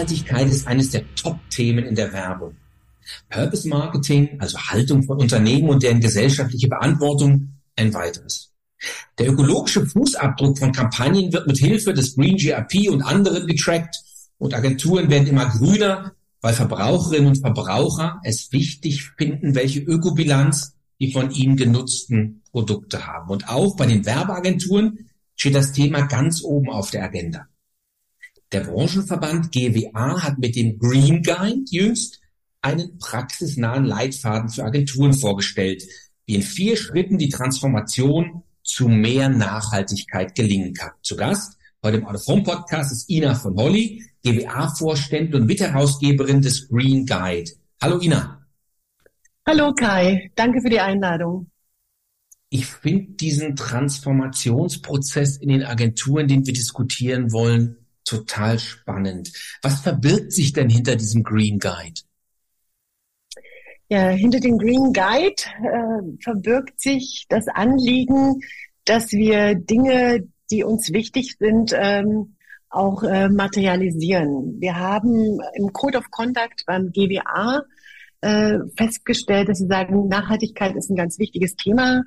Nachhaltigkeit ist eines der Top-Themen in der Werbung. Purpose Marketing, also Haltung von Unternehmen und deren gesellschaftliche Verantwortung, ein weiteres. Der ökologische Fußabdruck von Kampagnen wird mit Hilfe des Green GRP und anderen getrackt und Agenturen werden immer grüner, weil Verbraucherinnen und Verbraucher es wichtig finden, welche Ökobilanz die von ihnen genutzten Produkte haben. Und auch bei den Werbeagenturen steht das Thema ganz oben auf der Agenda. Der Branchenverband GWA hat mit dem Green Guide jüngst einen praxisnahen Leitfaden für Agenturen vorgestellt, wie in vier Schritten die Transformation zu mehr Nachhaltigkeit gelingen kann. Zu Gast heute im Autophone Podcast ist Ina von Holly, GWA-Vorständin und Mitherausgeberin des Green Guide. Hallo Ina. Hallo Kai, danke für die Einladung. Ich finde diesen Transformationsprozess in den Agenturen, den wir diskutieren wollen, total spannend. Was verbirgt sich denn hinter diesem Green Guide? Ja, hinter dem Green Guide äh, verbirgt sich das Anliegen, dass wir Dinge, die uns wichtig sind, ähm, auch äh, materialisieren. Wir haben im Code of Conduct beim GWA äh, festgestellt, dass sie sagen, Nachhaltigkeit ist ein ganz wichtiges Thema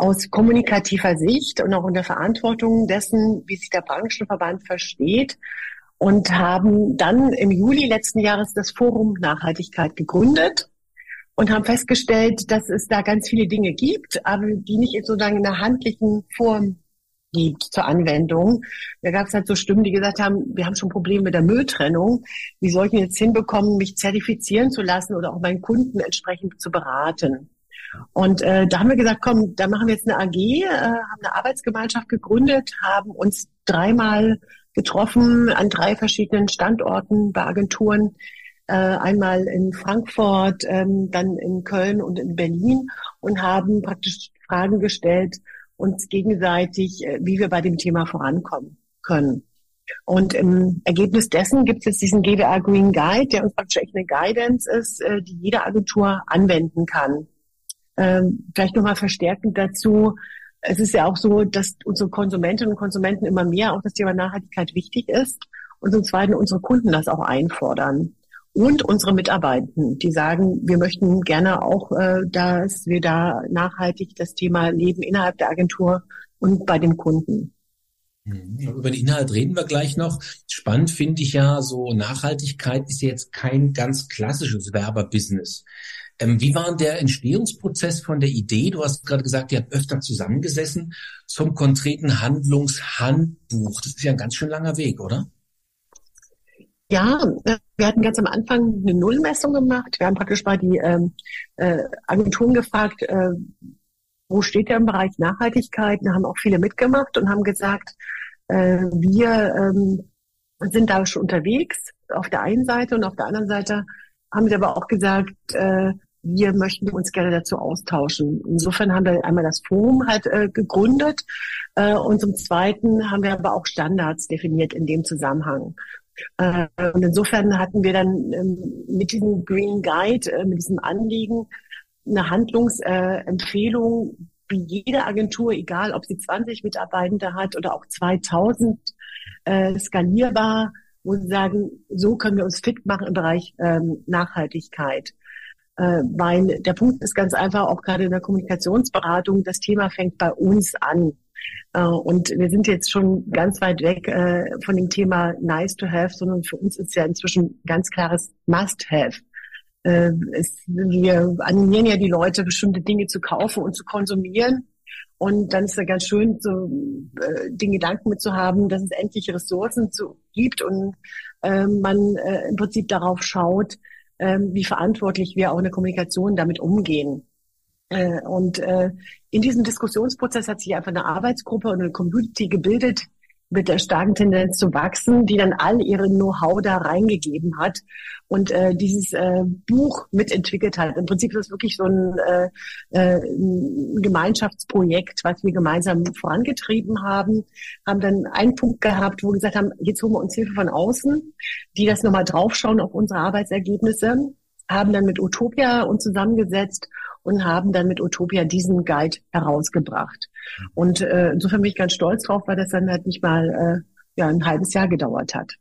aus kommunikativer Sicht und auch in der Verantwortung dessen, wie sich der Branchenverband versteht und haben dann im Juli letzten Jahres das Forum Nachhaltigkeit gegründet und haben festgestellt, dass es da ganz viele Dinge gibt, aber die nicht sozusagen in der handlichen Form gibt zur Anwendung. Da gab es halt so Stimmen, die gesagt haben, wir haben schon Probleme mit der Mülltrennung. Wie soll ich denn jetzt hinbekommen, mich zertifizieren zu lassen oder auch meinen Kunden entsprechend zu beraten? Und äh, da haben wir gesagt, komm, da machen wir jetzt eine AG, äh, haben eine Arbeitsgemeinschaft gegründet, haben uns dreimal getroffen an drei verschiedenen Standorten bei Agenturen, äh, einmal in Frankfurt, ähm, dann in Köln und in Berlin und haben praktisch Fragen gestellt, uns gegenseitig, äh, wie wir bei dem Thema vorankommen können. Und im Ergebnis dessen gibt es jetzt diesen GWA Green Guide, der uns praktisch echt eine Guidance ist, äh, die jede Agentur anwenden kann. Ähm, vielleicht nochmal verstärkend dazu. Es ist ja auch so, dass unsere Konsumentinnen und Konsumenten immer mehr auch das Thema Nachhaltigkeit wichtig ist und zum Zweiten unsere Kunden das auch einfordern. Und unsere Mitarbeitenden, die sagen, wir möchten gerne auch, äh, dass wir da nachhaltig das Thema Leben innerhalb der Agentur und bei den Kunden. Mhm. Über den Inhalt reden wir gleich noch. Spannend finde ich ja, so Nachhaltigkeit ist jetzt kein ganz klassisches Werberbusiness. Ähm, wie war der Entstehungsprozess von der Idee? Du hast gerade gesagt, ihr habt öfter zusammengesessen zum konkreten Handlungshandbuch. Das ist ja ein ganz schön langer Weg, oder? Ja, äh, wir hatten ganz am Anfang eine Nullmessung gemacht. Wir haben praktisch mal die ähm, äh, Agenturen gefragt, äh, wo steht der im Bereich Nachhaltigkeit? Da haben auch viele mitgemacht und haben gesagt, äh, wir ähm, sind da schon unterwegs auf der einen Seite und auf der anderen Seite haben sie aber auch gesagt, äh, wir möchten uns gerne dazu austauschen. Insofern haben wir einmal das Forum halt äh, gegründet äh, und zum Zweiten haben wir aber auch Standards definiert in dem Zusammenhang. Äh, und insofern hatten wir dann ähm, mit diesem Green Guide, äh, mit diesem Anliegen, eine Handlungsempfehlung, äh, wie jede Agentur, egal ob sie 20 Mitarbeitende hat oder auch 2000, äh, skalierbar, wo sie sagen, so können wir uns fit machen im Bereich ähm, Nachhaltigkeit. Äh, weil der Punkt ist ganz einfach, auch gerade in der Kommunikationsberatung, das Thema fängt bei uns an. Äh, und wir sind jetzt schon ganz weit weg äh, von dem Thema nice to have, sondern für uns ist ja inzwischen ganz klares must have. Es, wir animieren ja die Leute, bestimmte Dinge zu kaufen und zu konsumieren. Und dann ist es ja ganz schön, so äh, den Gedanken mit zu haben, dass es endlich Ressourcen zu, gibt und äh, man äh, im Prinzip darauf schaut, ähm, wie verantwortlich wir auch in der Kommunikation damit umgehen. Äh, und äh, in diesem Diskussionsprozess hat sich einfach eine Arbeitsgruppe und eine Community gebildet, mit der starken Tendenz zu wachsen, die dann all ihre Know-how da reingegeben hat und äh, dieses äh, Buch mitentwickelt hat. Im Prinzip ist es wirklich so ein, äh, äh, ein Gemeinschaftsprojekt, was wir gemeinsam vorangetrieben haben, haben dann einen Punkt gehabt, wo wir gesagt haben, jetzt holen wir uns Hilfe von außen, die das nochmal draufschauen auf unsere Arbeitsergebnisse, haben dann mit Utopia uns zusammengesetzt und haben dann mit Utopia diesen Guide herausgebracht. Und äh, insofern bin ich ganz stolz drauf, weil das dann halt nicht mal äh, ja, ein halbes Jahr gedauert hat.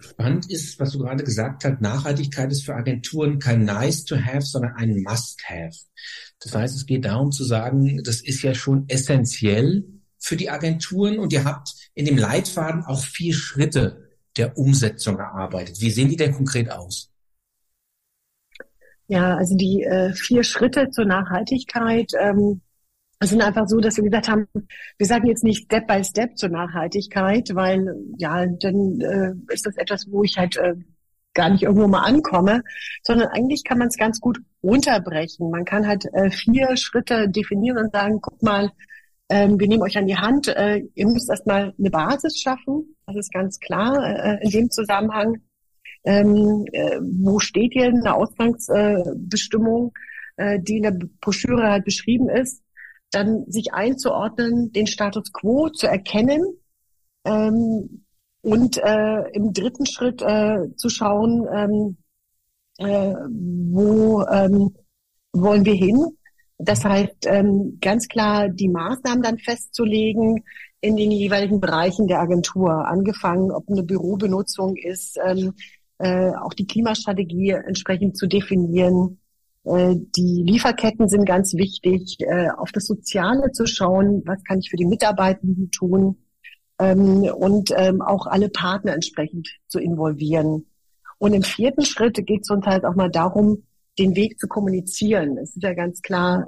Spannend ist, was du gerade gesagt hast, Nachhaltigkeit ist für Agenturen kein nice to have, sondern ein must have. Das heißt, es geht darum zu sagen, das ist ja schon essentiell für die Agenturen und ihr habt in dem Leitfaden auch vier Schritte der Umsetzung erarbeitet. Wie sehen die denn konkret aus? Ja, also die äh, vier Schritte zur Nachhaltigkeit ähm, sind einfach so, dass wir gesagt haben, wir sagen jetzt nicht Step by Step zur Nachhaltigkeit, weil ja, dann äh, ist das etwas, wo ich halt äh, gar nicht irgendwo mal ankomme, sondern eigentlich kann man es ganz gut runterbrechen. Man kann halt äh, vier Schritte definieren und sagen, guck mal, ähm, wir nehmen euch an die Hand, äh, ihr müsst erstmal eine Basis schaffen, das ist ganz klar äh, in dem Zusammenhang. Ähm, äh, wo steht in der Ausgangsbestimmung, äh, die in der Broschüre halt beschrieben ist? Dann sich einzuordnen, den Status quo zu erkennen, ähm, und äh, im dritten Schritt äh, zu schauen, ähm, äh, wo ähm, wollen wir hin. Das heißt, ähm, ganz klar die Maßnahmen dann festzulegen in den jeweiligen Bereichen der Agentur, angefangen, ob eine Bürobenutzung ist, ähm, äh, auch die Klimastrategie entsprechend zu definieren. Äh, die Lieferketten sind ganz wichtig, äh, auf das Soziale zu schauen, was kann ich für die Mitarbeitenden tun ähm, und ähm, auch alle Partner entsprechend zu involvieren. Und im vierten Schritt geht es uns halt auch mal darum, den Weg zu kommunizieren. Es ist ja ganz klar,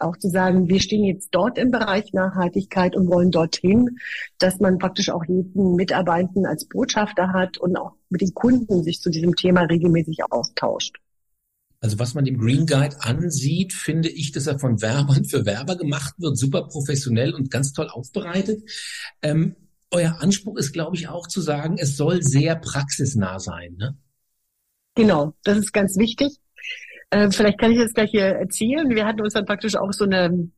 auch zu sagen, wir stehen jetzt dort im Bereich Nachhaltigkeit und wollen dorthin, dass man praktisch auch jeden Mitarbeitenden als Botschafter hat und auch mit den Kunden sich zu diesem Thema regelmäßig austauscht. Also was man dem Green Guide ansieht, finde ich, dass er von Werbern für Werber gemacht wird, super professionell und ganz toll aufbereitet. Ähm, euer Anspruch ist, glaube ich, auch zu sagen, es soll sehr praxisnah sein. Ne? Genau, das ist ganz wichtig. Äh, vielleicht kann ich das gleich hier erzählen. Wir hatten uns dann praktisch auch so eine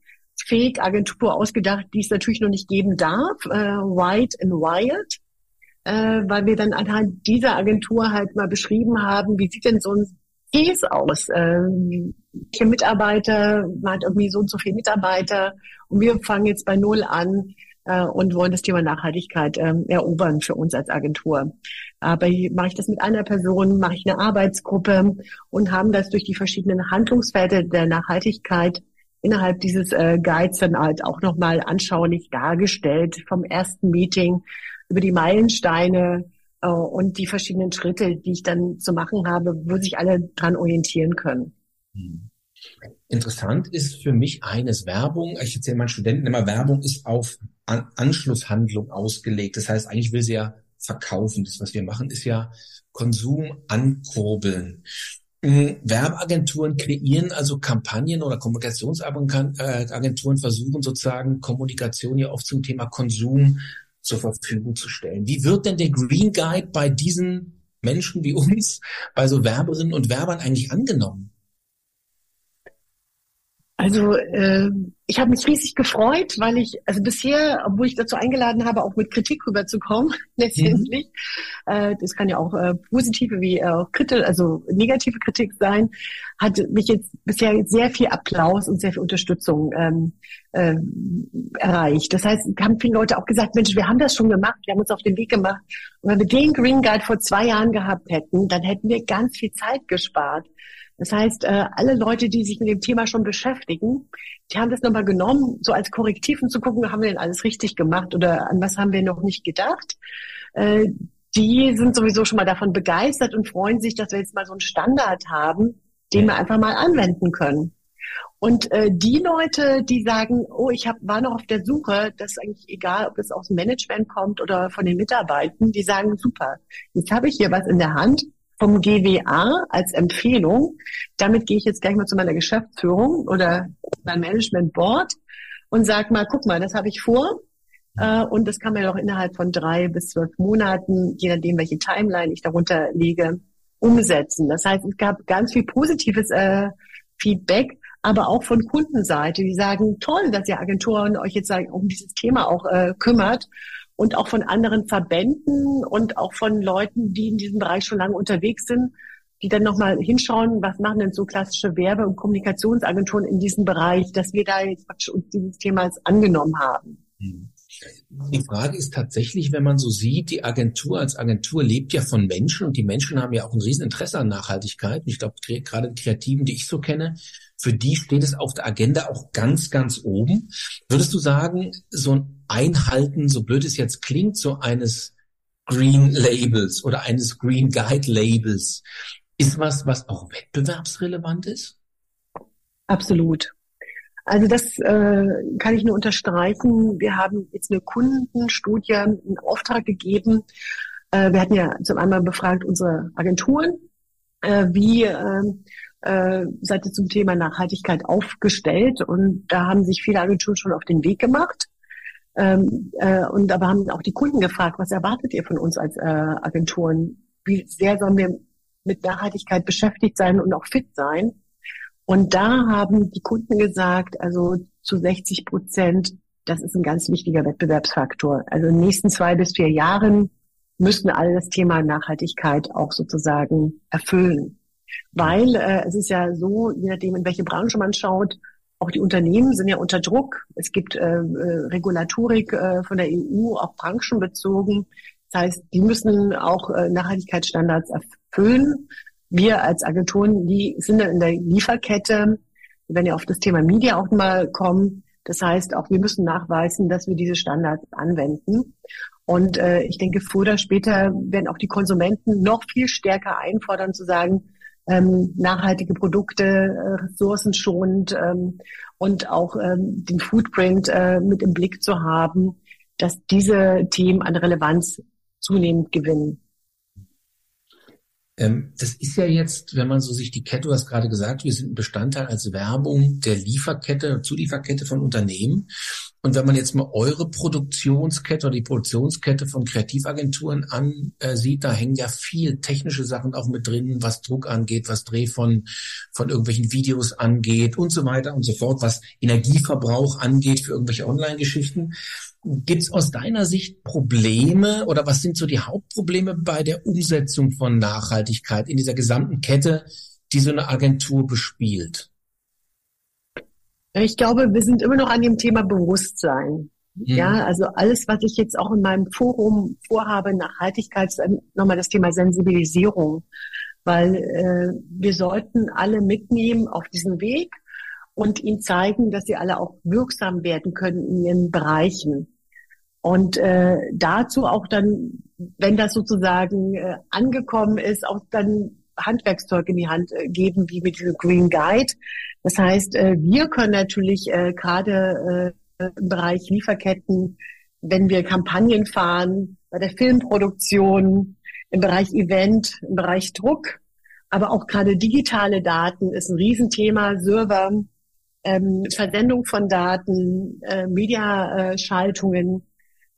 Fake-Agentur ausgedacht, die es natürlich noch nicht geben darf, äh, White and Wired, äh, weil wir dann anhand dieser Agentur halt mal beschrieben haben, wie sieht denn so ein Case aus. Ähm, Mitarbeiter, man hat irgendwie so und so viele Mitarbeiter und wir fangen jetzt bei Null an äh, und wollen das Thema Nachhaltigkeit ähm, erobern für uns als Agentur. Aber mache ich das mit einer Person, mache ich eine Arbeitsgruppe und haben das durch die verschiedenen Handlungsfelder der Nachhaltigkeit innerhalb dieses äh, Guides dann halt auch nochmal anschaulich dargestellt vom ersten Meeting über die Meilensteine, äh, und die verschiedenen Schritte, die ich dann zu machen habe, wo sich alle dran orientieren können. Hm. Interessant ist für mich eines Werbung. Ich erzähle meinen Studenten immer, Werbung ist auf An Anschlusshandlung ausgelegt. Das heißt, eigentlich will sie ja verkaufen. Das, was wir machen, ist ja Konsum ankurbeln. Hm, Werbeagenturen kreieren also Kampagnen oder Kommunikationsagenturen versuchen sozusagen Kommunikation ja oft zum Thema Konsum zur Verfügung zu stellen. Wie wird denn der Green Guide bei diesen Menschen wie uns, bei so Werberinnen und Werbern eigentlich angenommen? Also äh, ich habe mich riesig gefreut, weil ich, also bisher, obwohl ich dazu eingeladen habe, auch mit Kritik rüberzukommen, letztendlich, mhm. äh, das kann ja auch äh, positive wie äh, kritisch, also negative Kritik sein, hat mich jetzt bisher sehr viel Applaus und sehr viel Unterstützung ähm, äh, erreicht. Das heißt, haben viele Leute auch gesagt, Mensch, wir haben das schon gemacht, wir haben uns auf den Weg gemacht. Und wenn wir den Green Guide vor zwei Jahren gehabt hätten, dann hätten wir ganz viel Zeit gespart. Das heißt, äh, alle Leute, die sich mit dem Thema schon beschäftigen, die haben das nochmal genommen, so als Korrektiv, um zu gucken, haben wir denn alles richtig gemacht oder an was haben wir noch nicht gedacht. Äh, die sind sowieso schon mal davon begeistert und freuen sich, dass wir jetzt mal so einen Standard haben, den wir einfach mal anwenden können. Und äh, die Leute, die sagen, oh, ich hab, war noch auf der Suche, das ist eigentlich egal, ob es aus dem Management kommt oder von den Mitarbeitern, die sagen, super, jetzt habe ich hier was in der Hand, vom GWA als Empfehlung. Damit gehe ich jetzt gleich mal zu meiner Geschäftsführung oder meinem Management Board und sage mal, guck mal, das habe ich vor. Äh, und das kann man doch innerhalb von drei bis zwölf Monaten, je nachdem, welche Timeline ich darunter lege, umsetzen. Das heißt, es gab ganz viel positives äh, Feedback, aber auch von Kundenseite, die sagen, toll, dass ihr Agenturen euch jetzt um dieses Thema auch äh, kümmert und auch von anderen Verbänden und auch von Leuten, die in diesem Bereich schon lange unterwegs sind, die dann nochmal hinschauen, was machen denn so klassische Werbe- und Kommunikationsagenturen in diesem Bereich, dass wir da jetzt praktisch uns dieses Themas angenommen haben. Hm. Die Frage ist tatsächlich, wenn man so sieht, die Agentur als Agentur lebt ja von Menschen und die Menschen haben ja auch ein Rieseninteresse an Nachhaltigkeit. Und ich glaube, gerade die Kreativen, die ich so kenne, für die steht es auf der Agenda auch ganz, ganz oben. Würdest du sagen, so ein Einhalten, so blöd es jetzt klingt, so eines Green Labels oder eines Green Guide Labels, ist was, was auch wettbewerbsrelevant ist? Absolut. Also das äh, kann ich nur unterstreichen. Wir haben jetzt eine Kundenstudie in Auftrag gegeben. Äh, wir hatten ja zum einmal befragt unsere Agenturen, äh, wie äh, äh, ihr zum Thema Nachhaltigkeit aufgestellt und da haben sich viele Agenturen schon auf den Weg gemacht. Ähm, äh, und aber haben auch die Kunden gefragt, was erwartet ihr von uns als äh, Agenturen? Wie sehr sollen wir mit Nachhaltigkeit beschäftigt sein und auch fit sein? Und da haben die Kunden gesagt, also zu 60 Prozent, das ist ein ganz wichtiger Wettbewerbsfaktor. Also in den nächsten zwei bis vier Jahren müssten alle das Thema Nachhaltigkeit auch sozusagen erfüllen. Weil äh, es ist ja so, je nachdem, in welche Branche man schaut, auch die Unternehmen sind ja unter Druck. Es gibt äh, äh Regulatorik äh, von der EU, auch branchenbezogen. Das heißt, die müssen auch äh, Nachhaltigkeitsstandards erfüllen wir als Agenturen, die sind dann in der Lieferkette, wir auf das Thema Media auch mal kommen. Das heißt, auch wir müssen nachweisen, dass wir diese Standards anwenden. Und äh, ich denke, früher oder später werden auch die Konsumenten noch viel stärker einfordern zu sagen, ähm, nachhaltige Produkte, äh, ressourcenschonend ähm, und auch ähm, den Footprint äh, mit im Blick zu haben, dass diese Themen an Relevanz zunehmend gewinnen. Ähm, das ist ja jetzt, wenn man so sich die Kette, du hast gerade gesagt, wir sind ein Bestandteil als Werbung der Lieferkette, Zulieferkette von Unternehmen. Und wenn man jetzt mal eure Produktionskette oder die Produktionskette von Kreativagenturen ansieht, da hängen ja viel technische Sachen auch mit drin, was Druck angeht, was Dreh von, von irgendwelchen Videos angeht und so weiter und so fort, was Energieverbrauch angeht für irgendwelche Online-Geschichten. Gibt es aus deiner Sicht Probleme oder was sind so die Hauptprobleme bei der Umsetzung von Nachhaltigkeit in dieser gesamten Kette, die so eine Agentur bespielt? Ich glaube, wir sind immer noch an dem Thema Bewusstsein. Mhm. Ja, also alles, was ich jetzt auch in meinem Forum vorhabe, Nachhaltigkeit, ist nochmal das Thema Sensibilisierung, weil äh, wir sollten alle mitnehmen auf diesen Weg und ihnen zeigen, dass sie alle auch wirksam werden können in ihren Bereichen. Und äh, dazu auch dann, wenn das sozusagen äh, angekommen ist, auch dann Handwerkszeug in die Hand äh, geben, wie mit dem Green Guide. Das heißt, äh, wir können natürlich äh, gerade äh, im Bereich Lieferketten, wenn wir Kampagnen fahren, bei der Filmproduktion, im Bereich Event, im Bereich Druck, aber auch gerade digitale Daten ist ein Riesenthema, Server, ähm, Versendung von Daten, äh, Mediaschaltungen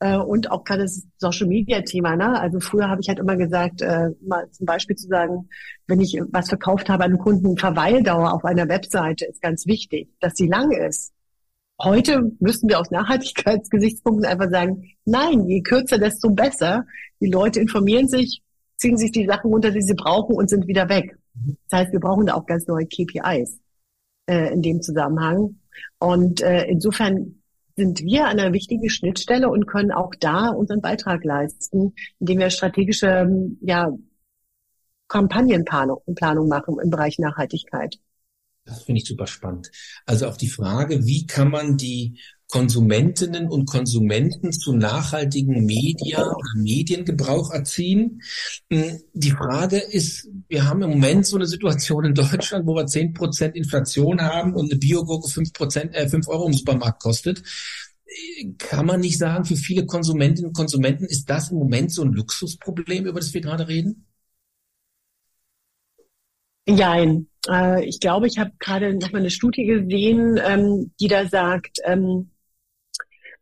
und auch gerade das Social Media Thema. Ne? Also früher habe ich halt immer gesagt, äh, mal zum Beispiel zu sagen, wenn ich was verkauft habe an Kunden, Verweildauer auf einer Webseite ist ganz wichtig, dass sie lang ist. Heute müssen wir aus Nachhaltigkeitsgesichtspunkten einfach sagen, nein, je kürzer, desto besser. Die Leute informieren sich, ziehen sich die Sachen runter, die sie brauchen und sind wieder weg. Das heißt, wir brauchen da auch ganz neue KPIs äh, in dem Zusammenhang. Und äh, insofern sind wir an einer wichtigen Schnittstelle und können auch da unseren Beitrag leisten, indem wir strategische ja, Kampagnenplanung Planung machen im Bereich Nachhaltigkeit. Das finde ich super spannend. Also auch die Frage, wie kann man die Konsumentinnen und Konsumenten zu nachhaltigen Media oder Mediengebrauch erziehen. Hm, die Frage ist, wir haben im Moment so eine Situation in Deutschland, wo wir zehn Prozent Inflation haben und eine Biogurke fünf Prozent, äh, fünf Euro im Supermarkt kostet. Kann man nicht sagen, für viele Konsumentinnen und Konsumenten ist das im Moment so ein Luxusproblem, über das wir gerade reden? Nein, äh, ich glaube, ich habe gerade noch mal eine Studie gesehen, ähm, die da sagt, ähm,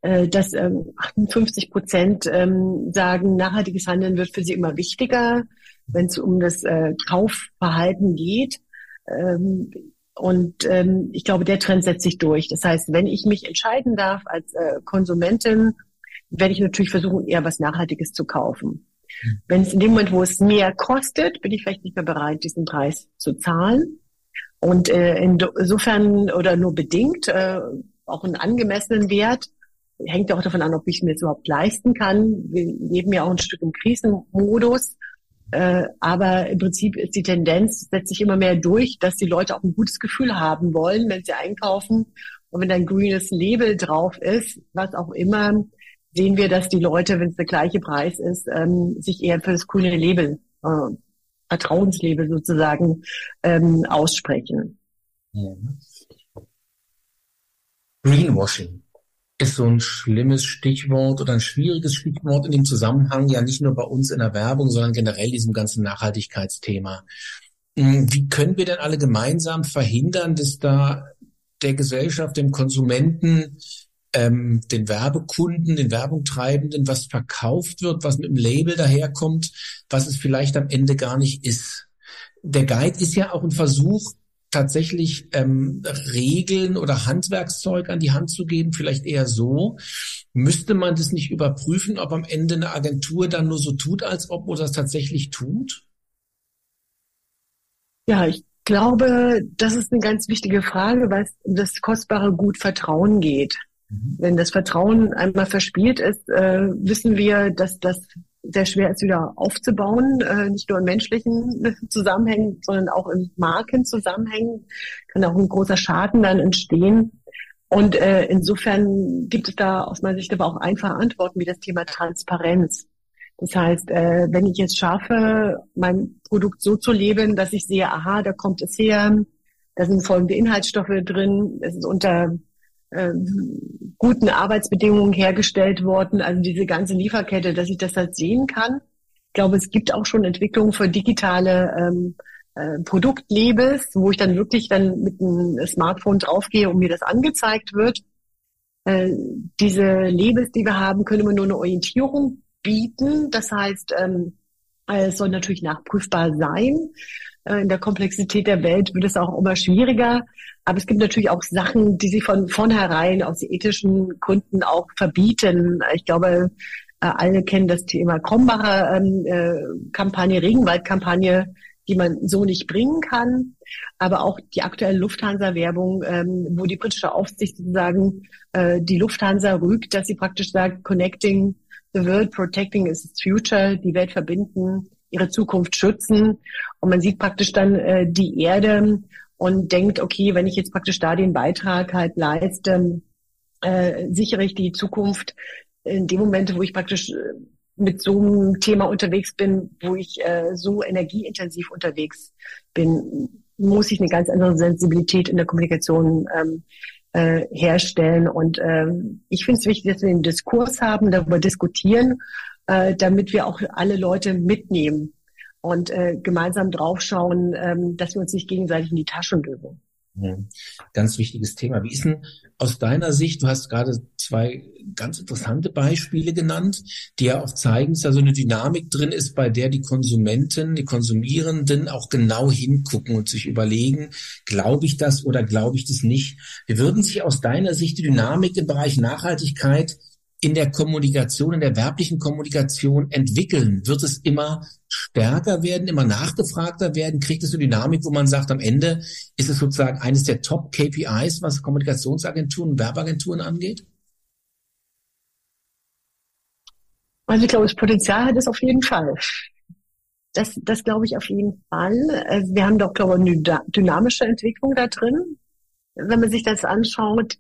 äh, dass ähm, 58 Prozent ähm, sagen, nachhaltiges Handeln wird für sie immer wichtiger, wenn es um das äh, Kaufverhalten geht. Ähm, und ähm, ich glaube, der Trend setzt sich durch. Das heißt, wenn ich mich entscheiden darf als äh, Konsumentin, werde ich natürlich versuchen, eher was Nachhaltiges zu kaufen. Wenn es in dem Moment, wo es mehr kostet, bin ich vielleicht nicht mehr bereit, diesen Preis zu zahlen. Und äh, insofern oder nur bedingt äh, auch einen angemessenen Wert hängt ja auch davon an, ob ich mir das überhaupt leisten kann. Wir leben ja auch ein Stück im Krisenmodus. Äh, aber im Prinzip ist die Tendenz, setzt sich immer mehr durch, dass die Leute auch ein gutes Gefühl haben wollen, wenn sie einkaufen. Und wenn da ein grünes Label drauf ist, was auch immer, sehen wir, dass die Leute, wenn es der gleiche Preis ist, ähm, sich eher für das grüne Label, äh, Vertrauenslabel sozusagen, ähm, aussprechen. Ja. Greenwashing ist so ein schlimmes Stichwort oder ein schwieriges Stichwort in dem Zusammenhang, ja nicht nur bei uns in der Werbung, sondern generell diesem ganzen Nachhaltigkeitsthema. Hm, wie können wir denn alle gemeinsam verhindern, dass da der Gesellschaft, dem Konsumenten, ähm, den Werbekunden, den Werbungtreibenden was verkauft wird, was mit dem Label daherkommt, was es vielleicht am Ende gar nicht ist? Der Guide ist ja auch ein Versuch, tatsächlich ähm, Regeln oder Handwerkszeug an die Hand zu geben, vielleicht eher so. Müsste man das nicht überprüfen, ob am Ende eine Agentur dann nur so tut, als ob oder das tatsächlich tut? Ja, ich glaube, das ist eine ganz wichtige Frage, weil es um das kostbare Gut Vertrauen geht. Mhm. Wenn das Vertrauen einmal verspielt ist, äh, wissen wir, dass das sehr schwer ist, wieder aufzubauen, äh, nicht nur in menschlichen Zusammenhängen, sondern auch in Markenzusammenhängen kann auch ein großer Schaden dann entstehen. Und äh, insofern gibt es da aus meiner Sicht aber auch einfache Antworten wie das Thema Transparenz. Das heißt, äh, wenn ich jetzt schaffe, mein Produkt so zu leben, dass ich sehe, aha, da kommt es her, da sind folgende Inhaltsstoffe drin, es ist unter äh, guten Arbeitsbedingungen hergestellt worden, also diese ganze Lieferkette, dass ich das halt sehen kann. Ich glaube, es gibt auch schon Entwicklungen für digitale ähm, äh, Produktlabels, wo ich dann wirklich dann mit einem Smartphone draufgehe und mir das angezeigt wird. Äh, diese Labels, die wir haben, können immer nur eine Orientierung bieten. Das heißt, ähm, es soll natürlich nachprüfbar sein. Äh, in der Komplexität der Welt wird es auch immer schwieriger. Aber es gibt natürlich auch Sachen, die sie von vornherein aus ethischen Gründen auch verbieten. Ich glaube, äh, alle kennen das Thema Krombacher ähm, äh, Kampagne, Regenwaldkampagne, die man so nicht bringen kann. Aber auch die aktuelle Lufthansa-Werbung, ähm, wo die britische Aufsicht sozusagen die Lufthansa rügt, dass sie praktisch sagt, connecting the world, protecting its future, die Welt verbinden, ihre Zukunft schützen. Und man sieht praktisch dann äh, die Erde und denkt, okay, wenn ich jetzt praktisch da den Beitrag halt leiste, äh, sichere ich die Zukunft in dem Moment, wo ich praktisch äh, mit so einem Thema unterwegs bin, wo ich äh, so energieintensiv unterwegs bin, muss ich eine ganz andere Sensibilität in der Kommunikation ähm, äh, herstellen. Und ähm, ich finde es wichtig, dass wir einen Diskurs haben, darüber diskutieren, äh, damit wir auch alle Leute mitnehmen und äh, gemeinsam draufschauen, ähm, dass wir uns nicht gegenseitig in die Taschen. Ja, ganz wichtiges Thema. Wie ist denn aus deiner Sicht, du hast gerade zwei ganz interessante Beispiele genannt, die ja auch zeigen, dass da so eine Dynamik drin ist, bei der die Konsumenten, die Konsumierenden auch genau hingucken und sich überlegen, glaube ich das oder glaube ich das nicht? Wie würden sich aus deiner Sicht die Dynamik im Bereich Nachhaltigkeit in der Kommunikation, in der werblichen Kommunikation entwickeln? Wird es immer stärker werden, immer nachgefragter werden? Kriegt es eine Dynamik, wo man sagt, am Ende ist es sozusagen eines der Top-KPIs, was Kommunikationsagenturen Werbeagenturen angeht? Also ich glaube, das Potenzial hat es auf jeden Fall. Das, das glaube ich auf jeden Fall. Also wir haben doch, glaube ich, eine dynamische Entwicklung da drin, wenn man sich das anschaut.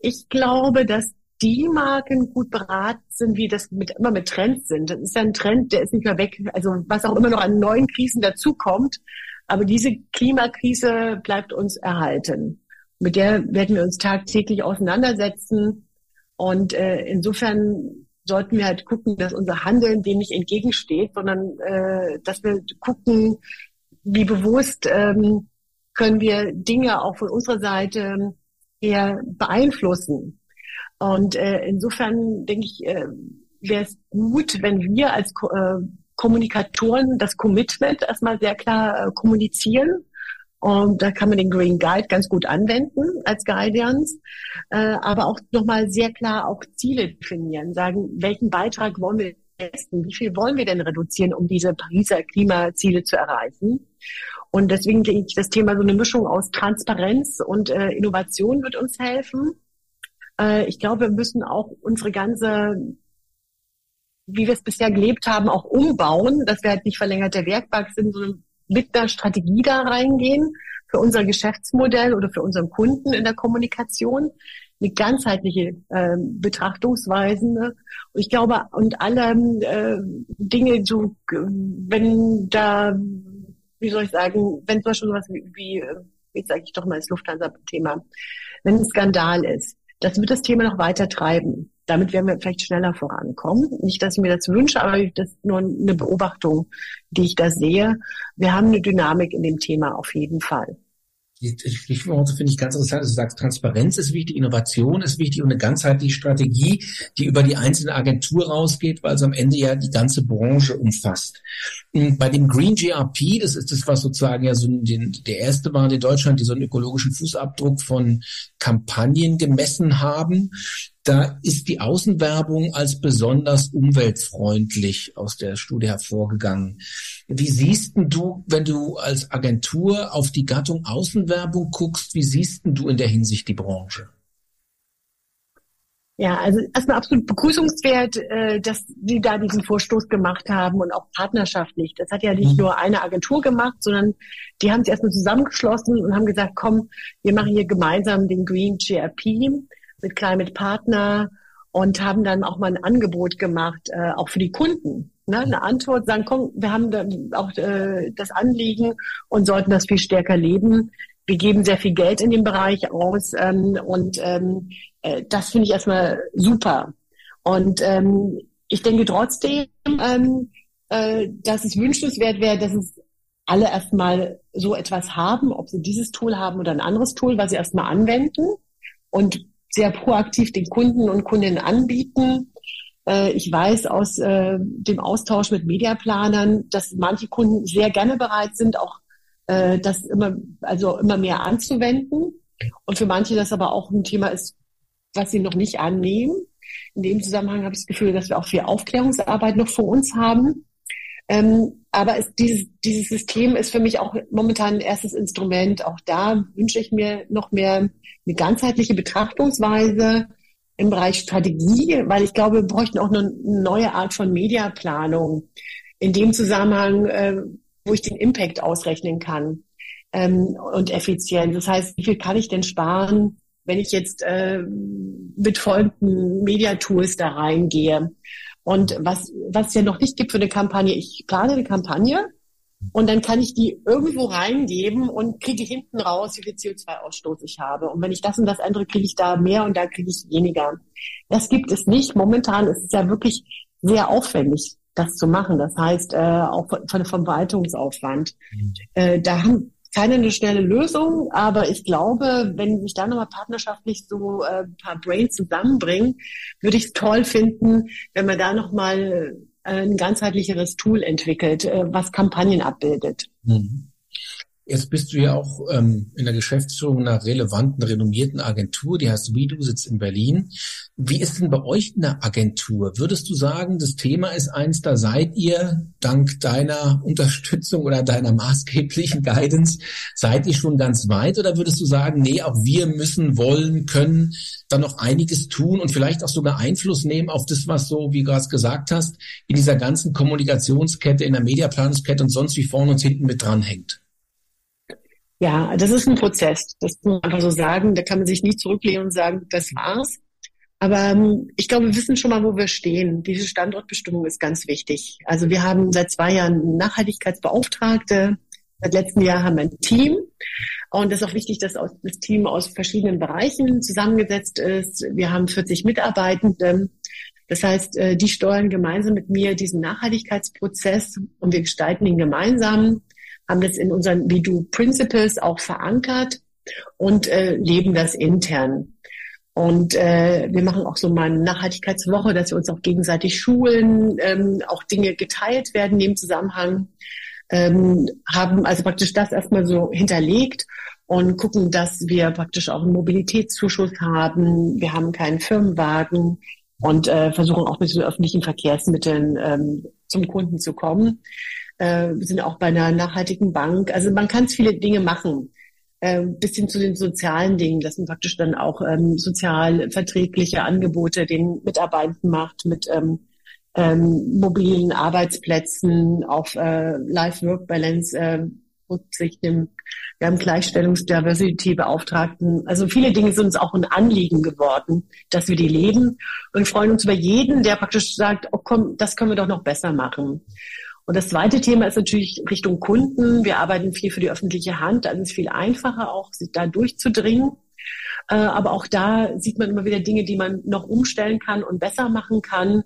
Ich glaube, dass die Marken gut beraten sind, wie das mit, immer mit Trends sind. Das ist ja ein Trend, der ist nicht mehr weg. Also was auch immer noch an neuen Krisen dazukommt. Aber diese Klimakrise bleibt uns erhalten. Mit der werden wir uns tagtäglich auseinandersetzen. Und äh, insofern sollten wir halt gucken, dass unser Handeln dem nicht entgegensteht, sondern äh, dass wir gucken, wie bewusst ähm, können wir Dinge auch von unserer Seite eher beeinflussen. Und äh, insofern denke ich, äh, wäre es gut, wenn wir als äh, Kommunikatoren das Commitment erstmal sehr klar äh, kommunizieren. Und da kann man den Green Guide ganz gut anwenden als Guidance, äh, aber auch nochmal sehr klar auch Ziele definieren, sagen, welchen Beitrag wollen wir leisten, wie viel wollen wir denn reduzieren, um diese Pariser Klimaziele zu erreichen. Und deswegen denke ich, das Thema so eine Mischung aus Transparenz und äh, Innovation wird uns helfen Äh, ich glaube, wir müssen auch unsere ganze, wie wir es bisher gelebt haben, auch umbauen, dass wir halt nicht verlängerte Werkbank sind, sondern mit einer Strategie da reingehen für unser Geschäftsmodell oder für unseren Kunden in der Kommunikation eine ganzheitliche äh, Betrachtungsweise. Ne? Und ich glaube, und alle äh, Dinge, so wenn da, wie soll ich sagen, wenn zum Beispiel sowas wie, wie jetzt sage ich doch mal das Lufthansa-Thema, wenn ein Skandal ist, das wird das Thema noch weiter treiben. Damit werden wir vielleicht schneller vorankommen. Nicht, dass ich mir das wünsche, aber das ist nur eine Beobachtung, die ich da sehe. Wir haben eine Dynamik in dem Thema auf jeden Fall die Stichworte finde ich ganz interessant. Du sagst, Transparenz ist wichtig, Innovation ist wichtig und eine ganzheitliche Strategie, die über die einzelne Agentur rausgeht, weil es am Ende ja die ganze Branche umfasst. Hm, bei dem Green GRP, das ist das, was sozusagen ja so den, der erste war in Deutschland, die so einen ökologischen Fußabdruck von Kampagnen gemessen haben da ist die Außenwerbung als besonders umweltfreundlich aus der Studie hervorgegangen. Wie siehst du, wenn du als Agentur auf die Gattung Außenwerbung guckst, wie siehst du in der Hinsicht die Branche? Ja, also erstmal absolut begrüßungswert, äh, dass die da diesen Vorstoß gemacht haben und auch partnerschaftlich. Das hat ja nicht mhm. nur eine Agentur gemacht, sondern die haben sich erstmal zusammengeschlossen und haben gesagt, komm, wir machen hier gemeinsam den Green GRP mit Climate Partner und haben dann auch mal ein Angebot gemacht, äh, auch für die Kunden. Ne? Eine Antwort, sagen, komm, wir haben dann auch äh, das Anliegen und sollten das viel stärker leben. Wir geben sehr viel Geld in dem Bereich aus ähm, und ähm, äh, das finde ich erstmal super. Und ähm, ich denke trotzdem, ähm, äh, dass es wünschenswert wäre, dass es alle erstmal so etwas haben, ob sie dieses Tool haben oder ein anderes Tool, was sie erstmal anwenden und sehr proaktiv den Kunden und Kundinnen anbieten. Äh, ich weiß aus äh, dem Austausch mit Mediaplanern, dass manche Kunden sehr gerne bereit sind, auch äh, das immer, also immer mehr anzuwenden. Und für manche das aber auch ein Thema ist, was sie noch nicht annehmen. In dem Zusammenhang habe ich das Gefühl, dass wir auch viel Aufklärungsarbeit noch vor uns haben. Ähm, aber es, dieses, dieses System ist für mich auch momentan ein erstes Instrument. Auch da wünsche ich mir noch mehr eine ganzheitliche Betrachtungsweise im Bereich Strategie, weil ich glaube, wir bräuchten auch eine neue Art von Mediaplanung in dem Zusammenhang, äh, wo ich den Impact ausrechnen kann ähm, und Effizienz. Das heißt, wie viel kann ich denn sparen, wenn ich jetzt äh, mit folgenden Media-Tools da reingehe? Und was, was es ja noch nicht gibt für eine Kampagne, ich plane eine Kampagne und dann kann ich die irgendwo reingeben und kriege hinten raus, wie viel CO2-Ausstoß ich habe. Und wenn ich das und das ändere, kriege ich da mehr und da kriege ich weniger. Das gibt es nicht. Momentan ist es ja wirklich sehr aufwendig, das zu machen. Das heißt, äh, auch von, von Verwaltungsaufwand. Mhm. Äh, da haben keine eine schnelle Lösung, aber ich glaube, wenn sich da nochmal partnerschaftlich so äh, ein paar Brains zusammenbringen, würde ich es toll finden, wenn man da nochmal ein ganzheitlicheres Tool entwickelt, äh, was Kampagnen abbildet. Mhm. Jetzt bist du ja auch ähm, in der Geschäftsführung einer relevanten, renommierten Agentur, die heißt Vidu, sitzt in Berlin. Wie ist denn bei euch in der Agentur? Würdest du sagen, das Thema ist eins, da seid ihr dank deiner Unterstützung oder deiner maßgeblichen Guidance, seid ihr schon ganz weit? Oder würdest du sagen, nee, auch wir müssen, wollen, können dann noch einiges tun und vielleicht auch sogar Einfluss nehmen auf das, was so, wie du gerade gesagt hast, in dieser ganzen Kommunikationskette, in der Mediaplanungskette und sonst wie vorne und hinten mit dranhängt? Ja, das ist ein Prozess. Das muss man einfach so sagen. Da kann man sich nie zurücklehnen und sagen, das war's. Aber ähm, ich glaube, wir wissen schon mal, wo wir stehen. Diese Standortbestimmung ist ganz wichtig. Also wir haben seit zwei Jahren Nachhaltigkeitsbeauftragte. Seit letztem Jahr haben wir ein Team. Und es ist auch wichtig, dass das Team aus verschiedenen Bereichen zusammengesetzt ist. Wir haben 40 Mitarbeitende. Das heißt, äh, die steuern gemeinsam mit mir diesen Nachhaltigkeitsprozess und wir gestalten ihn gemeinsam haben das in unseren We-Do Principles auch verankert und äh, leben das intern. Und äh, wir machen auch so mal eine Nachhaltigkeitswoche, dass wir uns auch gegenseitig schulen, ähm, auch Dinge geteilt werden in dem Zusammenhang, ähm, haben also praktisch das erstmal so hinterlegt und gucken, dass wir praktisch auch einen Mobilitätszuschuss haben. Wir haben keinen Firmenwagen und äh, versuchen auch mit den öffentlichen Verkehrsmitteln ähm, zum Kunden zu kommen äh, wir sind auch bei einer nachhaltigen Bank. Also man kann viele Dinge machen. Ähm, bis hin zu den sozialen Dingen, dass man praktisch dann auch ähm, sozial verträgliche Angebote den Mitarbeitern macht mit ähm, ähm, mobilen Arbeitsplätzen, auf äh, Life-Work-Balance äh, Rücksicht nimmt. Wir haben Gleichstellungs-Diversity-Beauftragten. Also viele Dinge sind uns auch ein Anliegen geworden, dass wir die leben und freuen uns über jeden, der praktisch sagt, oh komm, das können wir doch noch besser machen. Und das zweite Thema ist natürlich Richtung Kunden. Wir arbeiten viel für die öffentliche Hand. Da ist es viel einfacher, auch sich da durchzudringen. Äh, aber auch da sieht man immer wieder Dinge, die man noch umstellen kann und besser machen kann.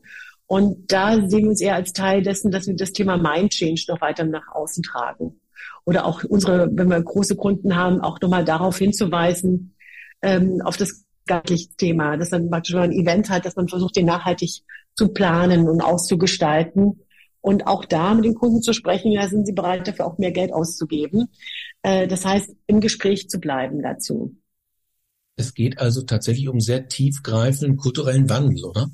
Und da sehen wir uns eher als Teil dessen, dass wir das Thema Mind Change noch weiter nach außen tragen. Oder auch unsere, wenn wir große Kunden haben, auch nochmal darauf hinzuweisen, ähm, auf das Thema, dass man praktisch ein Event hat, dass man versucht, den nachhaltig zu planen und auszugestalten und auch da mit den Kunden zu sprechen, ja, sind sie bereit dafür auch mehr Geld auszugeben. Äh, das heißt, im Gespräch zu bleiben dazu. Es geht also tatsächlich um sehr tiefgreifenden kulturellen Wandel, oder?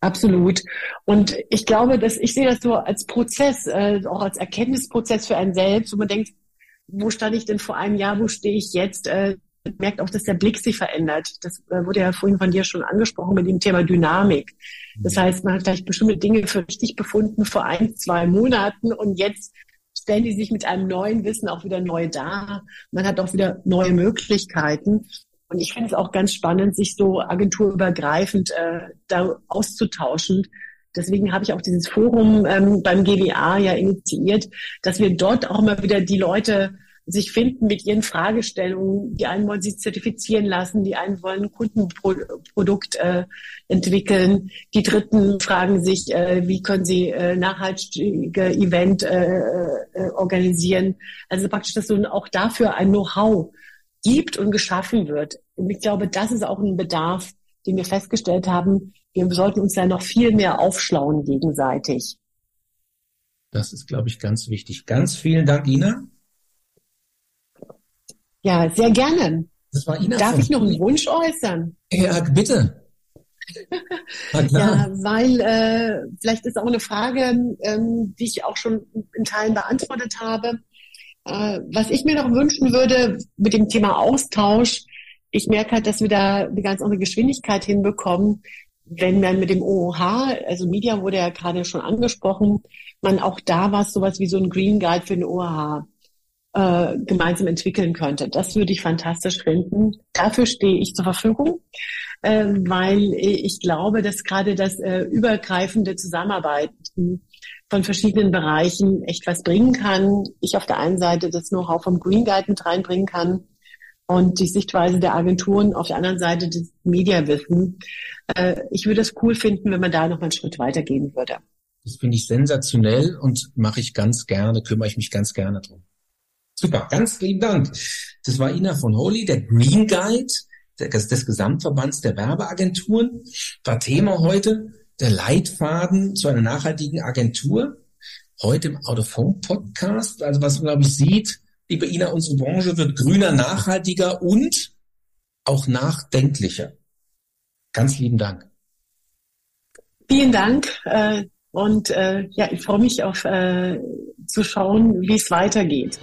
Absolut. Und ich glaube, dass ich sehe das so als Prozess, äh, auch als Erkenntnisprozess für einen selbst, wo man denkt, wo stand ich denn vor einem Jahr, wo stehe ich jetzt? Merkt auch, dass der Blick sich verändert. Das äh, wurde ja vorhin von dir schon angesprochen mit dem Thema Dynamik. Das heißt, man hat vielleicht bestimmte Dinge für richtig befunden vor ein, zwei Monaten und jetzt stellen die sich mit einem neuen Wissen auch wieder neu dar. Man hat auch wieder neue Möglichkeiten. Und ich finde es auch ganz spannend, sich so agenturübergreifend äh, da auszutauschen. Deswegen habe ich auch dieses Forum ähm, beim GWA ja initiiert, dass wir dort auch immer wieder die Leute sich finden mit ihren Fragestellungen. Die einen wollen sich zertifizieren lassen, die einen wollen ein Kundenprodukt äh, entwickeln, die Dritten fragen sich, äh, wie können sie äh, nachhaltige Event äh, äh, organisieren. Also praktisch, dass so auch dafür ein Know-how gibt und geschaffen wird. Und ich glaube, das ist auch ein Bedarf, den wir festgestellt haben. Wir sollten uns da noch viel mehr aufschlauen gegenseitig. Das ist, glaube ich, ganz wichtig. Ganz vielen Dank, Ina. Ja, sehr gerne. Das war Ina Darf ich noch einen Wunsch äußern? Ja, bitte. ja, weil äh, vielleicht ist auch eine Frage, ähm, die ich auch schon in Teilen beantwortet habe. Äh, was ich mir noch wünschen würde mit dem Thema Austausch, ich merke halt, dass wir da eine ganz andere Geschwindigkeit hinbekommen, wenn man mit dem OOH, also Media wurde ja gerade schon angesprochen, man auch da was, sowas wie so ein Green Guide für den OOH äh, gemeinsam entwickeln könnte. Das würde ich fantastisch finden. Dafür stehe ich zur Verfügung, äh, weil ich glaube, dass gerade das äh, übergreifende Zusammenarbeiten von verschiedenen Bereichen echt was bringen kann. Ich auf der einen Seite das Know-how vom Green Guide mit reinbringen kann und die Sichtweise der Agenturen auf der anderen Seite das Mediawissen. Äh, ich würde es cool finden, wenn man da noch einen Schritt weitergehen würde. Das finde ich sensationell und mache ich ganz gerne, kümmere ich mich ganz gerne drum. Super, ganz lieben Dank. Das war Ina von Holy, der Green Guide des Gesamtverbands der Werbeagenturen. War Thema heute der Leitfaden zu einer nachhaltigen Agentur. Heute im Out Podcast. Also was man, glaube ich, sieht, liebe Ina, unsere Branche wird grüner, nachhaltiger und auch nachdenklicher. Ganz lieben Dank. Vielen Dank. Äh, und äh, ja, ich freue mich auf äh, zu schauen, wie es weitergeht.